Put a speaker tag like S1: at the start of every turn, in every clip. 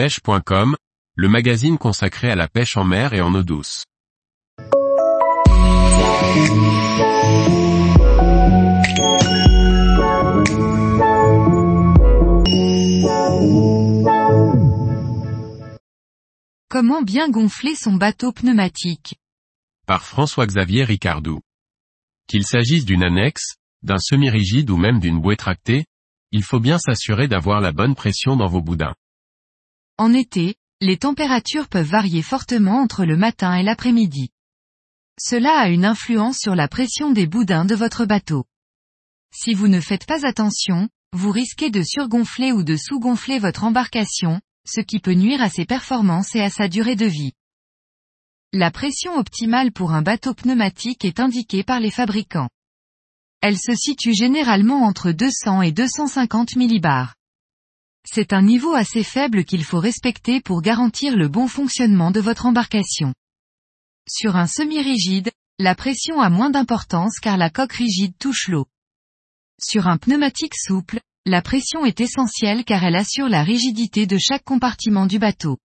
S1: pêche.com, le magazine consacré à la pêche en mer et en eau douce.
S2: Comment bien gonfler son bateau pneumatique?
S1: Par François-Xavier Ricardou. Qu'il s'agisse d'une annexe, d'un semi-rigide ou même d'une bouée tractée, il faut bien s'assurer d'avoir la bonne pression dans vos boudins.
S2: En été, les températures peuvent varier fortement entre le matin et l'après-midi. Cela a une influence sur la pression des boudins de votre bateau. Si vous ne faites pas attention, vous risquez de surgonfler ou de sous-gonfler votre embarcation, ce qui peut nuire à ses performances et à sa durée de vie. La pression optimale pour un bateau pneumatique est indiquée par les fabricants. Elle se situe généralement entre 200 et 250 millibars. C'est un niveau assez faible qu'il faut respecter pour garantir le bon fonctionnement de votre embarcation. Sur un semi-rigide, la pression a moins d'importance car la coque rigide touche l'eau. Sur un pneumatique souple, la pression est essentielle car elle assure la rigidité de chaque compartiment du bateau.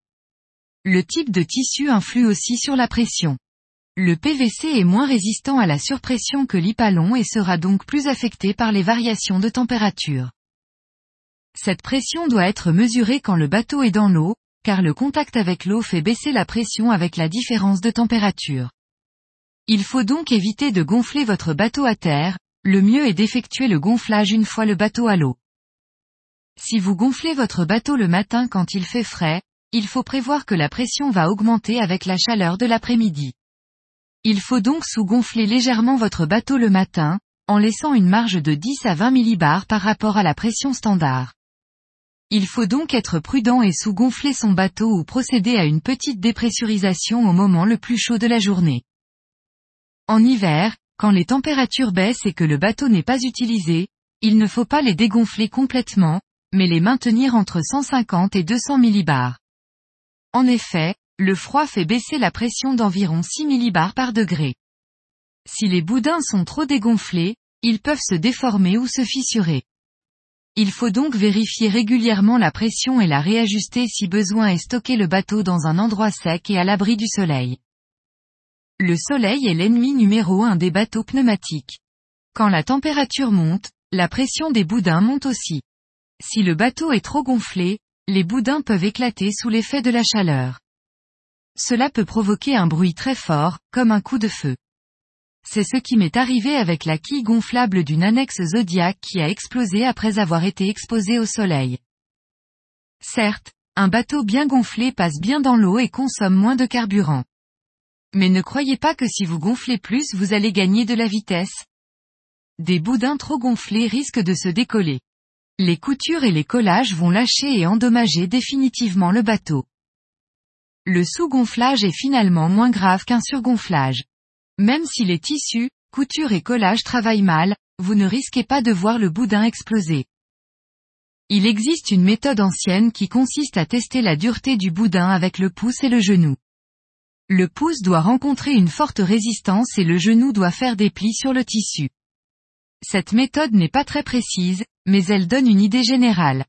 S2: Le type de tissu influe aussi sur la pression. Le PVC est moins résistant à la surpression que l'hypalon et sera donc plus affecté par les variations de température. Cette pression doit être mesurée quand le bateau est dans l'eau, car le contact avec l'eau fait baisser la pression avec la différence de température. Il faut donc éviter de gonfler votre bateau à terre, le mieux est d'effectuer le gonflage une fois le bateau à l'eau. Si vous gonflez votre bateau le matin quand il fait frais, il faut prévoir que la pression va augmenter avec la chaleur de l'après-midi. Il faut donc sous-gonfler légèrement votre bateau le matin, en laissant une marge de 10 à 20 millibars par rapport à la pression standard. Il faut donc être prudent et sous-gonfler son bateau ou procéder à une petite dépressurisation au moment le plus chaud de la journée. En hiver, quand les températures baissent et que le bateau n'est pas utilisé, il ne faut pas les dégonfler complètement, mais les maintenir entre 150 et 200 millibars. En effet, le froid fait baisser la pression d'environ 6 millibars par degré. Si les boudins sont trop dégonflés, ils peuvent se déformer ou se fissurer. Il faut donc vérifier régulièrement la pression et la réajuster si besoin et stocker le bateau dans un endroit sec et à l'abri du soleil. Le soleil est l'ennemi numéro un des bateaux pneumatiques. Quand la température monte, la pression des boudins monte aussi. Si le bateau est trop gonflé, les boudins peuvent éclater sous l'effet de la chaleur. Cela peut provoquer un bruit très fort, comme un coup de feu. C'est ce qui m'est arrivé avec la quille gonflable d'une annexe Zodiac qui a explosé après avoir été exposée au soleil. Certes, un bateau bien gonflé passe bien dans l'eau et consomme moins de carburant. Mais ne croyez pas que si vous gonflez plus vous allez gagner de la vitesse. Des boudins trop gonflés risquent de se décoller. Les coutures et les collages vont lâcher et endommager définitivement le bateau. Le sous-gonflage est finalement moins grave qu'un surgonflage. Même si les tissus, coutures et collages travaillent mal, vous ne risquez pas de voir le boudin exploser. Il existe une méthode ancienne qui consiste à tester la dureté du boudin avec le pouce et le genou. Le pouce doit rencontrer une forte résistance et le genou doit faire des plis sur le tissu. Cette méthode n'est pas très précise, mais elle donne une idée générale.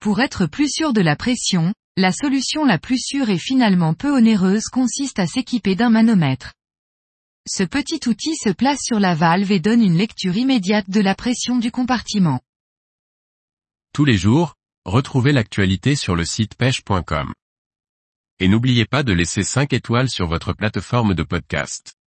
S2: Pour être plus sûr de la pression, la solution la plus sûre et finalement peu onéreuse consiste à s'équiper d'un manomètre. Ce petit outil se place sur la valve et donne une lecture immédiate de la pression du compartiment.
S1: Tous les jours, retrouvez l'actualité sur le site pêche.com. Et n'oubliez pas de laisser 5 étoiles sur votre plateforme de podcast.